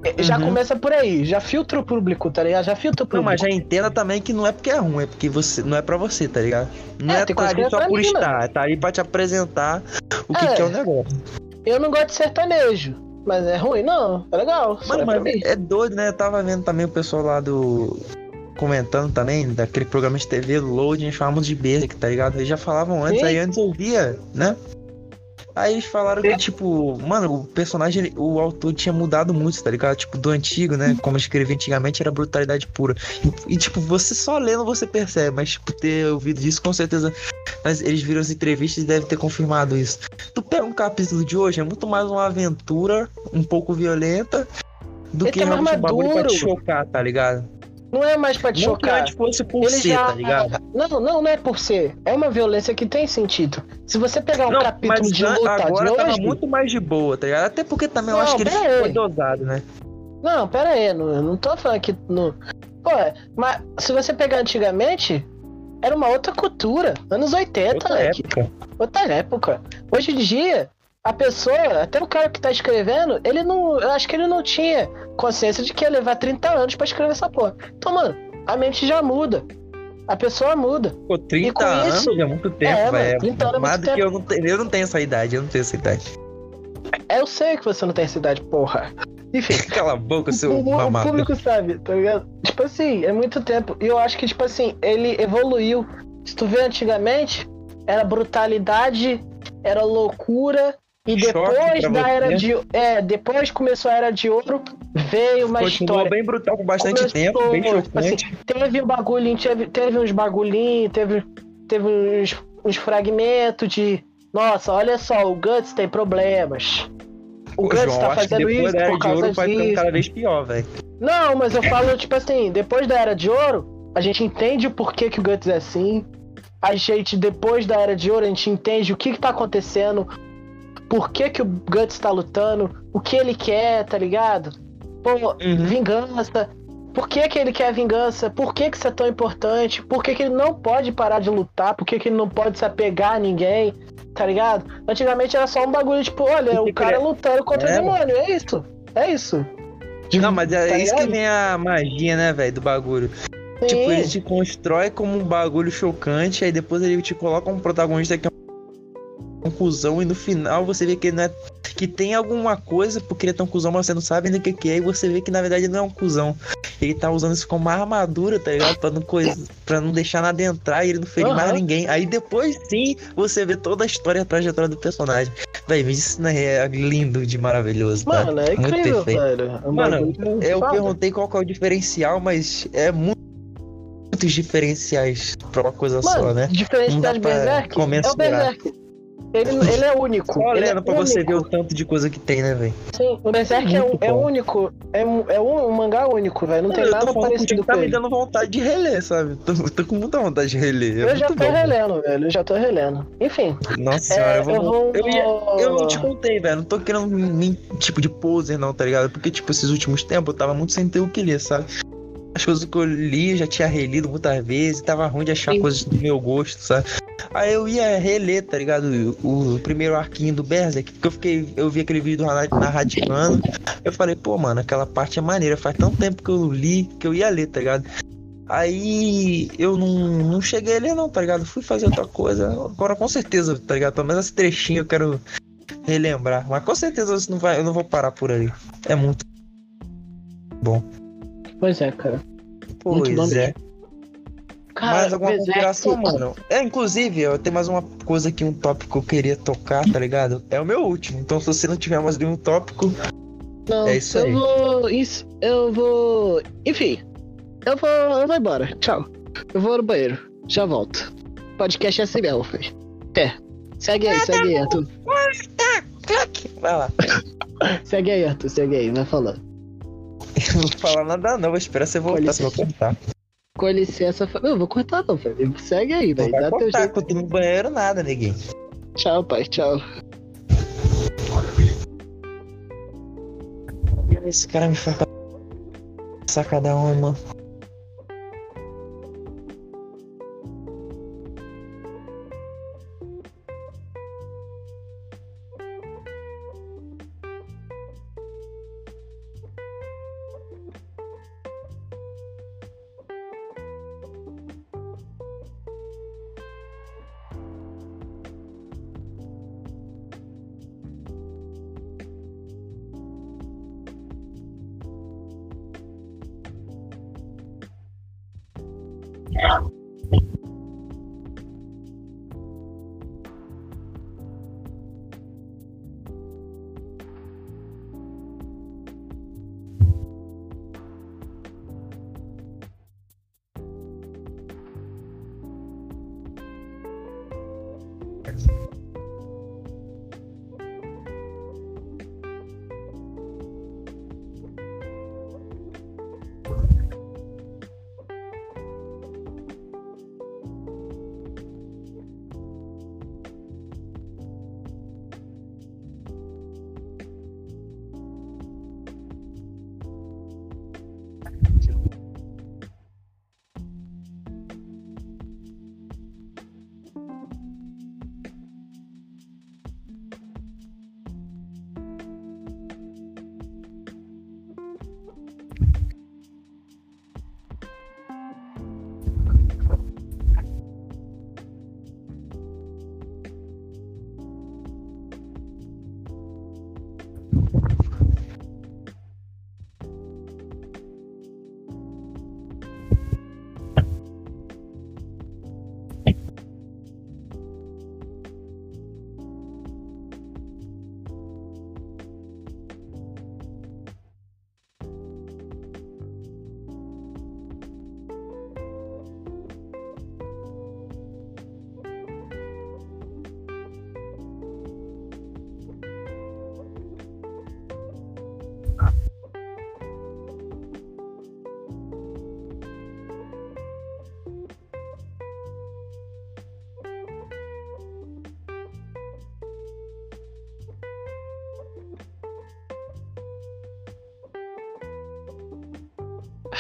É, Já Uhum. começa por aí, já filtra o público, tá ligado? Já filtra o Não, público. mas já entenda também que não é porque é ruim, é porque você não é pra você, tá ligado? Não É, é, tá coisa que ali é só por estar, tá ali pra te apresentar o que, É. que é o negócio. Eu não gosto de sertanejo, mas é ruim? Não, é legal. Mano, é mas é doido, né? Eu tava vendo também o pessoal lá do. comentando também, daquele programa de TV Loading, falavam de Berserk, tá ligado? Eles já falavam antes, Sim. aí antes eu via, né? Aí eles falaram que, tipo, mano, o personagem, ele- o autor tinha mudado muito, tá ligado? Tipo, do antigo, né? Como escrevia antigamente, era brutalidade pura. E, e, tipo, você só lendo você percebe, mas, tipo, ter ouvido disso, com certeza. Mas eles viram as entrevistas e devem ter confirmado isso. Tu pega um capítulo de hoje, é muito mais uma aventura, um pouco violenta, do Ele que uma realmente um bagulho pra te chocar, tá ligado? Não é mais pra te Não que chocar. antes fosse por Ele ser, já. tá ligado? Não, não, não é por ser. É uma violência que tem sentido. Se você pegar um Não, capítulo de luta agora de tava hoje. muito mais de boa, tá ligado? Até porque também eu Não, acho que ele aí. foi dosado, né? Não, pera aí, não, eu não tô falando que. No... Pô, mas se você pegar antigamente, era uma outra cultura. Anos 80, Outra né? época. outra época. Hoje em dia, a pessoa, até o cara que tá escrevendo, ele não. Eu acho que ele não tinha consciência de que ia levar 30 anos pra escrever essa porra. Então, mano, a mente já muda. A pessoa muda. Pô, 30 com anos isso- é muito tempo, É, velho. 30 anos é muito do que eu não tenho. Eu não tenho essa idade, eu não tenho essa idade. Eu sei que você não tem essa idade, porra. Enfim. Cala a boca, seu o, o mamado. público sabe, tá ligado? Tipo assim, é muito tempo. E eu acho que, tipo assim, ele evoluiu. Se tu vê antigamente, era brutalidade, era loucura. E depois da você. era de. É, depois começou a era de ouro, veio uma Continuou história. bem brutal por bastante Começou, tempo, bem tipo assim, chocante. teve um bagulhinho, teve, teve uns bagulhinhos, teve, teve uns, uns fragmentos de. Nossa, olha só, o Guts tem problemas. O Pô, Guts João, tá fazendo isso por causa vai ficando disso. cada vez pior, velho. Não, mas eu falo, tipo assim, depois da Era de Ouro, a gente entende o porquê que o Guts é assim. A gente, depois da Era de Ouro, a gente entende o que que tá acontecendo, por que que o Guts tá lutando, o que ele quer, tá ligado? Pô, Uhum. vingança. Por que que ele quer vingança? Por que que isso é tão importante? Por que que ele não pode parar de lutar? Por que que ele não pode se apegar a ninguém? Tá ligado? Antigamente era só um bagulho, tipo, olha, o cara lutando contra É, o demônio. É isso. É isso. Não, mas é Tá isso que ligado? vem a magia, né, velho, do bagulho. Sim. Tipo, ele te constrói como um bagulho chocante, aí depois ele te coloca um protagonista que é um cuzão, e no final você vê que ele não é. que tem alguma coisa porque ele é tão cuzão, mas você não sabe ainda o que, que é, e você vê que na verdade não é um cuzão. Ele tá usando isso como uma armadura, tá ligado? Pra não, coisa, pra não deixar nada entrar e ele não ferir Aham. mais ninguém. Aí depois sim você vê toda a história e a trajetória do personagem. Véi, isso não é lindo de maravilhoso, tá? Mano, é Muito incrível, perfeito. velho. É Mano, Eu perguntei qual é o diferencial, mas é muito muitos diferenciais pra uma coisa Mano, só, né? Diferencial de pra Berserk é o. Berserk. Ele, ele é único. Só ele é olhando pra você único. ver o tanto de coisa que tem, né, velho? Sim, o Berserk é, um- é bom. único. É, um- é um, um mangá único, velho. Não tem nada parecido contigo, com tá me ele. dando vontade de reler, sabe? Tô, tô com muita vontade de reler. É Eu já tô bom. relendo, velho. Eu já tô relendo. Enfim. Nossa senhora, É, eu vou. eu vou- Eu, ia- eu não te contei, velho. Não tô querendo nem tipo de poser, não, tá ligado? Porque, tipo, esses últimos tempos eu tava muito sem ter o que ler, sabe? As coisas que eu li eu já tinha relido muitas vezes, tava ruim de achar Sim. coisas do meu gosto, sabe? Aí eu ia reler, tá ligado? O, o primeiro arquinho do Berserk, porque eu fiquei. Eu vi aquele vídeo do narrativando. Eu falei, pô, mano, aquela parte é maneira. Faz tanto tempo que eu li que eu ia ler, tá ligado? Aí eu não, não cheguei a ler, não, tá ligado? Fui fazer outra coisa. Agora com certeza, tá ligado? Pelo menos esse trechinho eu quero relembrar. Mas com certeza não vai, eu não vou parar por aí. É muito. Pois é, cara. Pois bom é. Cara, mais alguma Berserk- consideração, mano? É, inclusive, eu tenho mais uma coisa aqui, um tópico que eu queria tocar, tá ligado? É o meu último. Então, se você não tiver mais nenhum tópico, Não, É isso eu aí. vou. Isso, eu vou. Enfim. Eu vou. Eu vou embora. Tchau. Eu vou no banheiro. Já volto. Podcast é assim mesmo, filho. É. Segue aí, segue aí, Arthur. vai lá. Segue aí, Arthur. Segue aí, vai falando. Eu não vou falar nada, não. Vou esperar você voltar, você vai cortar. Com licença. eu vou cortar não, velho. Segue aí, velho. Dá teu cortar, jeito. que eu tô no banheiro, nada, neguinho. Tchau, pai. Tchau. Esse cara me faz passar cada uma, mano.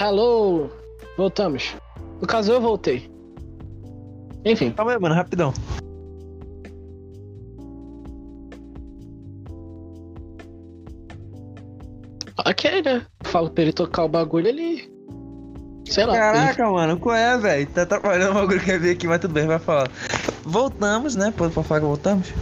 Hello. Voltamos. No caso, eu voltei. Enfim. Calma aí, mano, rapidão. Ok, né? Falo pra ele tocar o bagulho ali. Sei lá. Caraca, mano, qual é, velho? Tá atrapalhando o bagulho que eu vi aqui, mas tudo bem, vai falar. Voltamos, né? Pode falar que voltamos?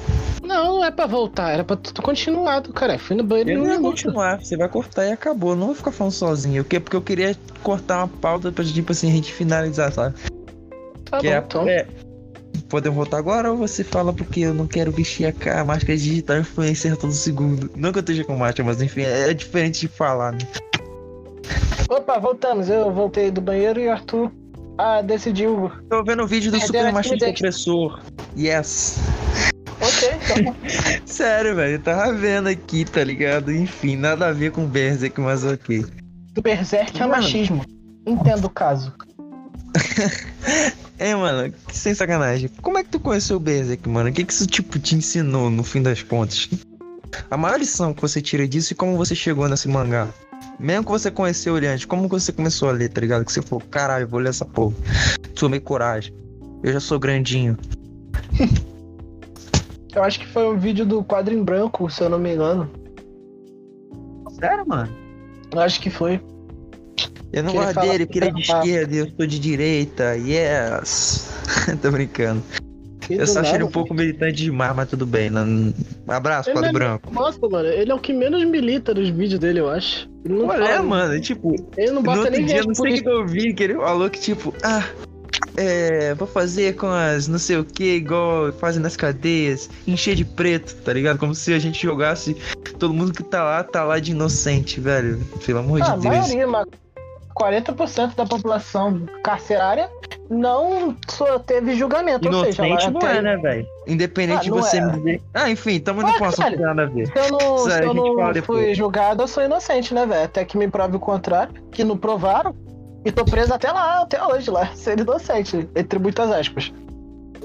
Não é pra voltar, era pra tu continuar, cara. Fui no banheiro e Eu não não ia continuar, você vai cortar e acabou. Não vou ficar falando sozinho. O quê? Porque eu queria cortar uma pauta pra, tipo assim, a gente finalizar, sabe? Tá que bom, é, então. é, Podemos voltar agora ou você fala porque eu não quero vestir a, a máscara digital influencer todo segundo? Não que eu esteja com máscara, mas enfim, é, é diferente de falar, né? Opa, voltamos. Eu voltei do banheiro e o Arthur ah, decidiu. Tô vendo o vídeo do Super timidez. Opressor. Yes. Sério, velho, eu tava vendo aqui, tá ligado? Enfim, nada a ver com Berserk, mas ok. do Berserk é Mano. machismo. Entendo o caso. É, mano, sem sacanagem. Como é que tu conheceu o Berserk, mano? O que que isso, tipo, te ensinou no fim das contas? A maior lição que você tira disso e como você chegou nesse mangá. Mesmo que você conheceu ele antes, como que você começou a ler, tá ligado? Que você falou, caralho, vou ler essa porra. Tomei coragem. Eu já sou grandinho. Eu acho que foi um vídeo do quadro em branco, se eu não me engano. Sério, mano? Eu acho que foi. Eu não Que gosto dele, que porque ele é de esquerda e eu sou de direita. Yes. Tô brincando. E Eu só achei ele um pouco militante demais, mas tudo bem. Não... Abraço, quadro é- branco. Nossa, mano, ele é o que menos milita nos vídeos dele, eu acho. Ele não Olha, fala- mano, tipo, Ele não bota nem dia, não sei o que eu vi, que ele falou que, tipo, ah, é, vou fazer com as não sei o que, igual fazem nas cadeias, encher de preto, tá ligado? Como se a gente jogasse todo mundo que tá lá, tá lá de inocente, velho. Pelo amor Ah, de Deus. maioria, mas 40% da população carcerária não só teve julgamento. ou seja, Inocente não tem- é, né, velho? Independente Ah, de você é. me dizer. Ah, enfim, tamo Ah, no ponto, caralho. tem nada a ver. Se eu não, Isso se eu não fui depois. julgado, eu sou inocente, né, velho? Até que me prove o contrário, que não provaram. E tô preso até lá, até hoje lá, sendo inocente, entre muitas aspas.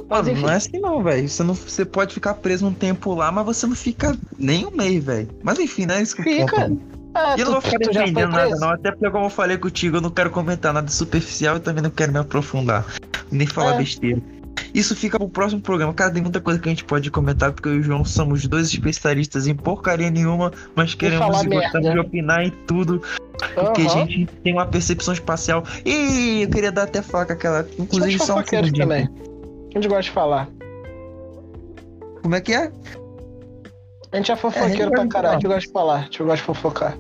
Mas Mano, não é assim não, velho. Você, não, você pode ficar preso um tempo lá, mas você não fica nem um mês, velho. Mas enfim, não é isso que eu Fica. E eu não vou ficar tu defendendo nada, não. Até porque, como eu falei contigo, eu não quero comentar nada superficial e também não quero me aprofundar. Nem falar É. besteira. Isso fica pro próximo programa. Cara, tem muita coisa que a gente pode comentar, porque eu e o João somos dois especialistas em porcaria nenhuma, mas queremos e gostamos de opinar em tudo, porque a Aham. gente tem uma percepção espacial. E eu queria dar até faca aquela. Inclusive, só um também. A gente gosta de falar. Como é que é? A gente é fofoqueiro É, pra é, caralho, a é. gente gosta de falar, a gente gosta de fofocar.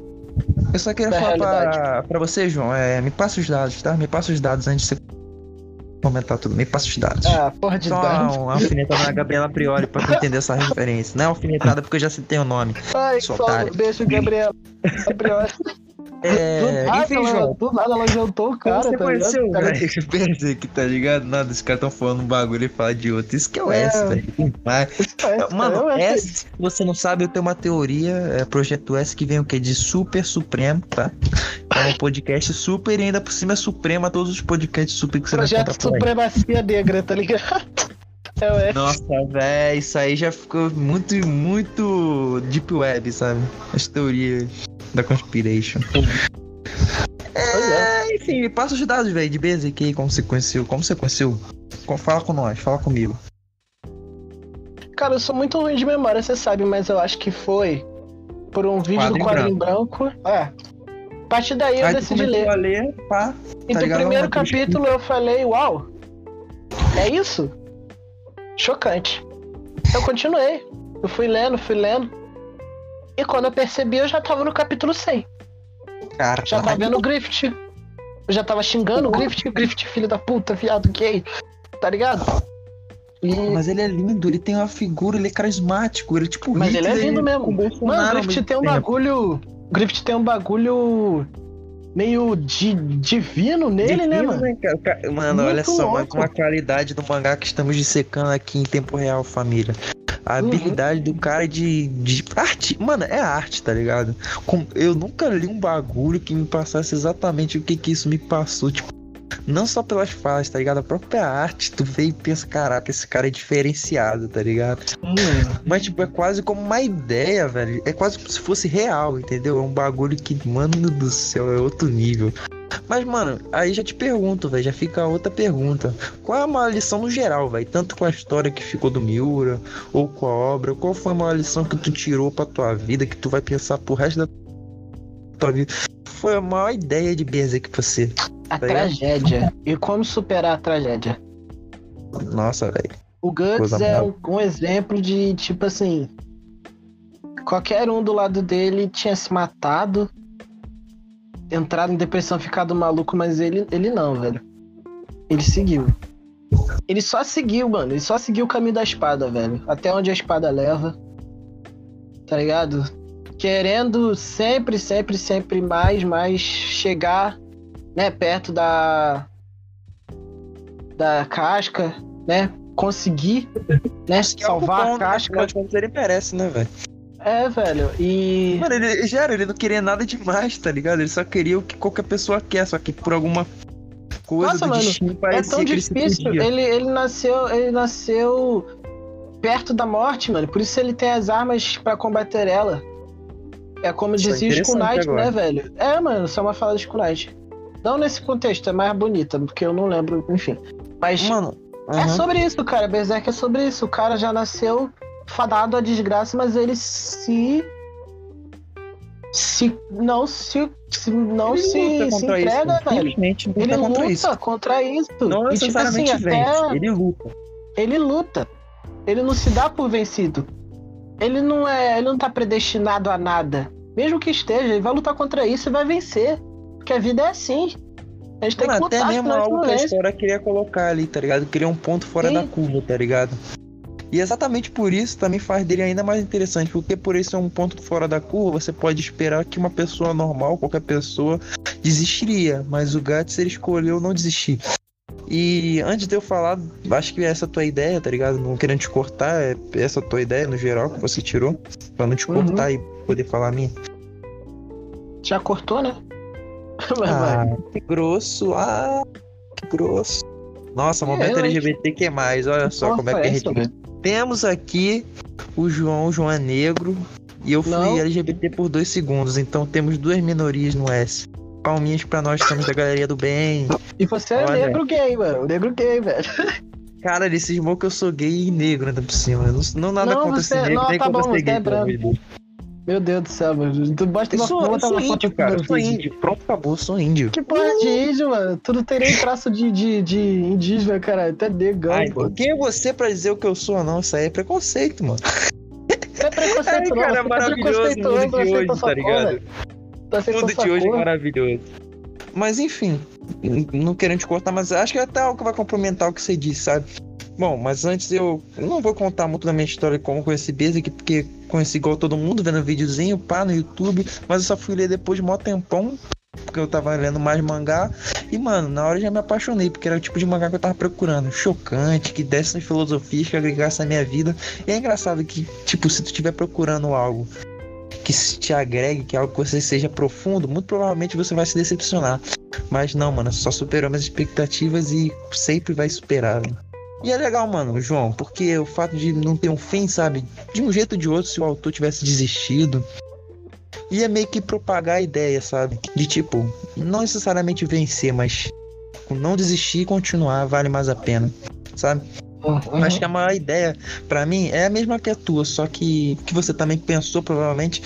Eu só queria Da falar pra, pra você, João. É, me passa os dados, tá? Me passa os dados antes de você comentar tudo. Me passa os dados. Ah, porra de Só dano. uma alfinetada na Gabriela Priori pra tu entender essa referência. Não é alfinetada porque eu já citei o nome. Ai, sou só otário. beijo, Gabriel. Gabriel. É, do, nada, enfim, ela, João. do nada ela jantou o cara, você tá conheceu, ligado? Velho? Berserk, tá ligado? Nada, os caras tão falando um bagulho e falam de outro. Isso que é o É. S, velho. Demais. isso é, Mano, acho S, se você não sabe, eu tenho uma teoria, é Projeto S, que vem o quê? De Super Supremo, tá? É um podcast super e ainda por cima é supremo a todos os podcasts super que você vai Projeto. Supremacia Negra, tá ligado? É o S. Nossa, velho, isso aí já ficou muito, muito deep web, sabe? As teorias da conspiration. Pois é. É, enfim, passa os dados, velho, de aí, como você conheceu. Como você conheceu? Fala com nós, fala comigo. Cara, eu sou muito ruim de memória, você sabe, mas eu acho que foi por um vídeo Quadro do em quadro em branco. É. A partir daí eu aí decidi ler. a ler, pá. E tá do ligado? primeiro capítulo eu falei, uau, é isso? Chocante. Eu continuei. Eu fui lendo, fui lendo. E quando eu percebi, eu já tava no capítulo 100. Cara, Já tava vendo o Grift. Eu já tava xingando o Grift, Grift, filho da puta, viado gay. Tá ligado? E... Mas ele é lindo, ele tem uma figura, ele é carismático, ele é tipo Mas ele é Hitler lindo mesmo. Mano, o mesmo tem um tempo. bagulho. O Grift tem um bagulho meio di- divino nele, né, Divino, mano? cara? Ca- Mano, Muito olha só, uma, louco. uma qualidade do mangá que estamos dissecando aqui em tempo real, família. A Uhum. habilidade do cara de, de arte. Mano, é arte, tá ligado? Com- eu nunca li um bagulho que me passasse exatamente o que que isso me passou. Tipo, não só pelas falas, tá ligado? A própria arte, tu vê e pensa, caraca, esse cara é diferenciado, tá ligado? Hum, Mas, tipo, é quase como uma ideia, velho. É quase como se fosse real, entendeu? É um bagulho que, mano do céu, é outro nível. Mas, mano, aí já te pergunto, velho. Já fica outra pergunta. Qual é a maior lição no geral, velho? Tanto com a história que ficou do Miura, ou com a obra. Qual foi a maior lição que tu tirou pra tua vida, que tu vai pensar pro resto da tua vida? Foi a maior ideia de Berserk que você. A ligado? tragédia. E como superar a tragédia? Nossa, velho. O Guts Coisa é um, um exemplo de, tipo assim. Qualquer um do lado dele tinha se matado, entrado em depressão, ficado maluco, mas ele, ele não, velho. Ele seguiu. Ele só seguiu, mano. Ele só seguiu o caminho da espada, velho. Até onde a espada leva. Tá ligado? Querendo sempre, sempre, sempre mais, mais chegar, né, perto da. Da casca, né? Conseguir, né? Que é Salvar a ponto, casca. afinal de contas, ele merece, né, velho? É, velho. E. Mano, ele já era, ele não queria nada demais, tá ligado? Ele só queria o que qualquer pessoa quer, só que por alguma coisa Nossa, do mano, destino É tão difícil. Ele, ele nasceu. Ele nasceu perto da morte, mano. Por isso ele tem as armas pra combater ela. É como é dizia o Skull Knight, né, velho? É, mano, só uma fala do Skull Knight. Não nesse contexto, é mais bonita, porque eu não lembro, enfim. Mas Mano, é aham. sobre isso, cara. Berserk é sobre isso. O cara já nasceu fadado à desgraça, mas ele se. Se. Não se. se não Ele se, luta se isso, entrega, mano. velho. Simplesmente luta Ele contra luta isso. contra isso. Não e tipo assim, necessariamente vence, até ele luta. ele luta. Ele não se dá por vencido. Ele não é. Ele não tá predestinado a nada. Mesmo que esteja, ele vai lutar contra isso e vai vencer. Porque a vida é assim. A gente tem que Mano, lutar, até mesmo algo que a história queria colocar ali, tá ligado? Queria um ponto fora Sim. da curva, tá ligado? E exatamente por isso também faz dele ainda mais interessante, porque por isso é um ponto fora da curva, você pode esperar que uma pessoa normal, qualquer pessoa, desistiria, mas o Guts ele escolheu não desistir. E antes de eu falar, acho que essa é a tua ideia, tá ligado? Não querendo te cortar, é essa a tua ideia no geral que você tirou, pra não te Uhum. cortar e poder falar a minha. Já cortou, né? Ah, vai. que grosso. Ah, que grosso. Nossa, momento É, LGBT que mais? Olha só Porra, como é que a foi gente. velho? Temos aqui o João, o João é negro. E eu fui Não. LGBT por dois segundos. Então temos duas minorias no S. Palminhas pra nós que somos da galeria do bem. E você é Olha. negro gay, mano. Negro gay, velho. Cara, ele cismou que eu sou gay e negro ainda por cima. Não, não nada Não, contra você- esse negro, não, nem tá contra bom, ser você gay. é Meu Deus do céu, mano. Tu bota Eu uma sou, foto, eu sou uma foto índio, cara. Eu sou índio. Pronto, acabou, eu sou índio. Que porra de índio, mano? Tu não tem nem traço de, de, de indígena, cara. Até negão, Ai, pô. quem é você pra dizer o que eu sou ou não? Isso aí é preconceito, mano. É preconceito, Ai, não. cara, você é maravilhoso o mundo preconceituoso, de hoje, tá ligado? Tu O mundo de hoje é maravilhoso. Mas enfim, não querendo te cortar, mas acho que é até algo que vai complementar o que você disse, sabe? Bom, mas antes eu não vou contar muito da minha história como conheci Basic, porque conheci igual todo mundo, vendo videozinho, pá, no YouTube, mas eu só fui ler depois de mó tempão, porque eu tava lendo mais mangá, e mano, na hora já me apaixonei, porque era o tipo de mangá que eu tava procurando, chocante, que desse nas filosofias, que agregasse na minha vida, e é engraçado que, tipo, se tu estiver procurando algo que te agregue, que algo que você seja profundo, muito provavelmente você vai se decepcionar. Mas não, mano, só superou minhas expectativas e sempre vai superar. velho. E é legal, mano, João, porque o fato de não ter um fim, sabe? De um jeito ou de outro, se o autor tivesse desistido, ia meio que propagar a ideia, sabe? De tipo, não necessariamente vencer, mas não desistir e continuar vale mais a pena, sabe? Uhum. Acho que a maior ideia, pra mim, é a mesma que a tua, só que que você também pensou, provavelmente.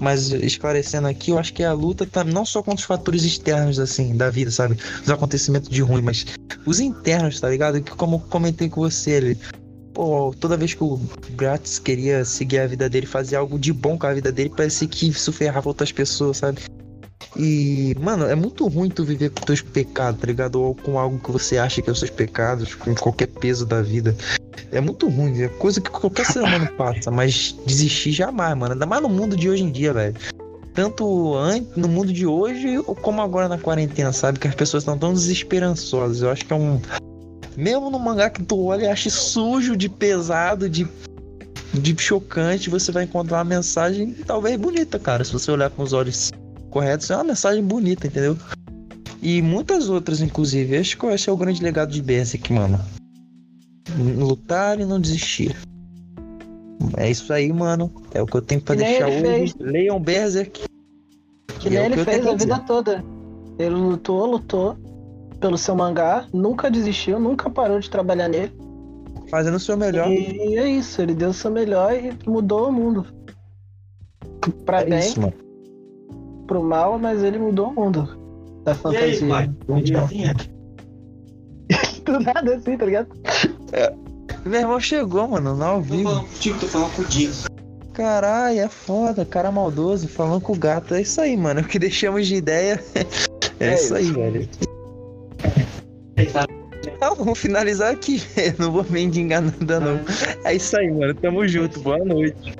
Mas esclarecendo aqui, eu acho que a luta tá não só contra os fatores externos, assim, da vida, sabe? Os acontecimentos de ruim, mas os internos, tá ligado? Que como comentei com você, ele. Pô, toda vez que o Gratz queria seguir a vida dele, fazer algo de bom com a vida dele, parecia que isso ferrava outras pessoas, sabe? E, mano, é muito ruim tu viver com teus pecados, tá ligado? Ou com algo que você acha que é os seus pecados, com qualquer peso da vida. É muito ruim, é coisa que qualquer ser humano passa, mas desistir jamais, mano. Ainda mais no mundo de hoje em dia, velho. Tanto an- no mundo de hoje, como agora na quarentena, sabe? Que as pessoas estão tão desesperançosas. Eu acho que é um. Mesmo no mangá que tu olha e acha sujo, de pesado, de, de chocante, você vai encontrar uma mensagem talvez bonita, cara. Se você olhar com os olhos corretos, é uma mensagem bonita, entendeu? E muitas outras, inclusive. Acho que esse é o grande legado de Berserk, mano. Lutar e não desistir. É isso aí, mano. É o que eu tenho pra Que deixar ele hoje. Leiam Berserk. Que E nem é o ele que fez a vida toda. Ele lutou, lutou pelo seu mangá, nunca desistiu, nunca parou de trabalhar nele. Fazendo o seu melhor. E é isso, ele deu o seu melhor e mudou o mundo. Pra É bem, isso, mano. pro mal, mas ele mudou o mundo. Da fantasia. mundial. Do nada assim, tá ligado? Meu irmão chegou, mano, no ao Tô vivo. falando contigo, tô falando com o Diego. Caralho, é foda, cara maldoso, falando com o gato. É isso aí, mano. O que deixamos de ideia. É, É isso aí, velho. Não, vamos finalizar aqui. Eu não vou me enganar nada, não. É isso aí, mano. Tamo junto. Boa noite.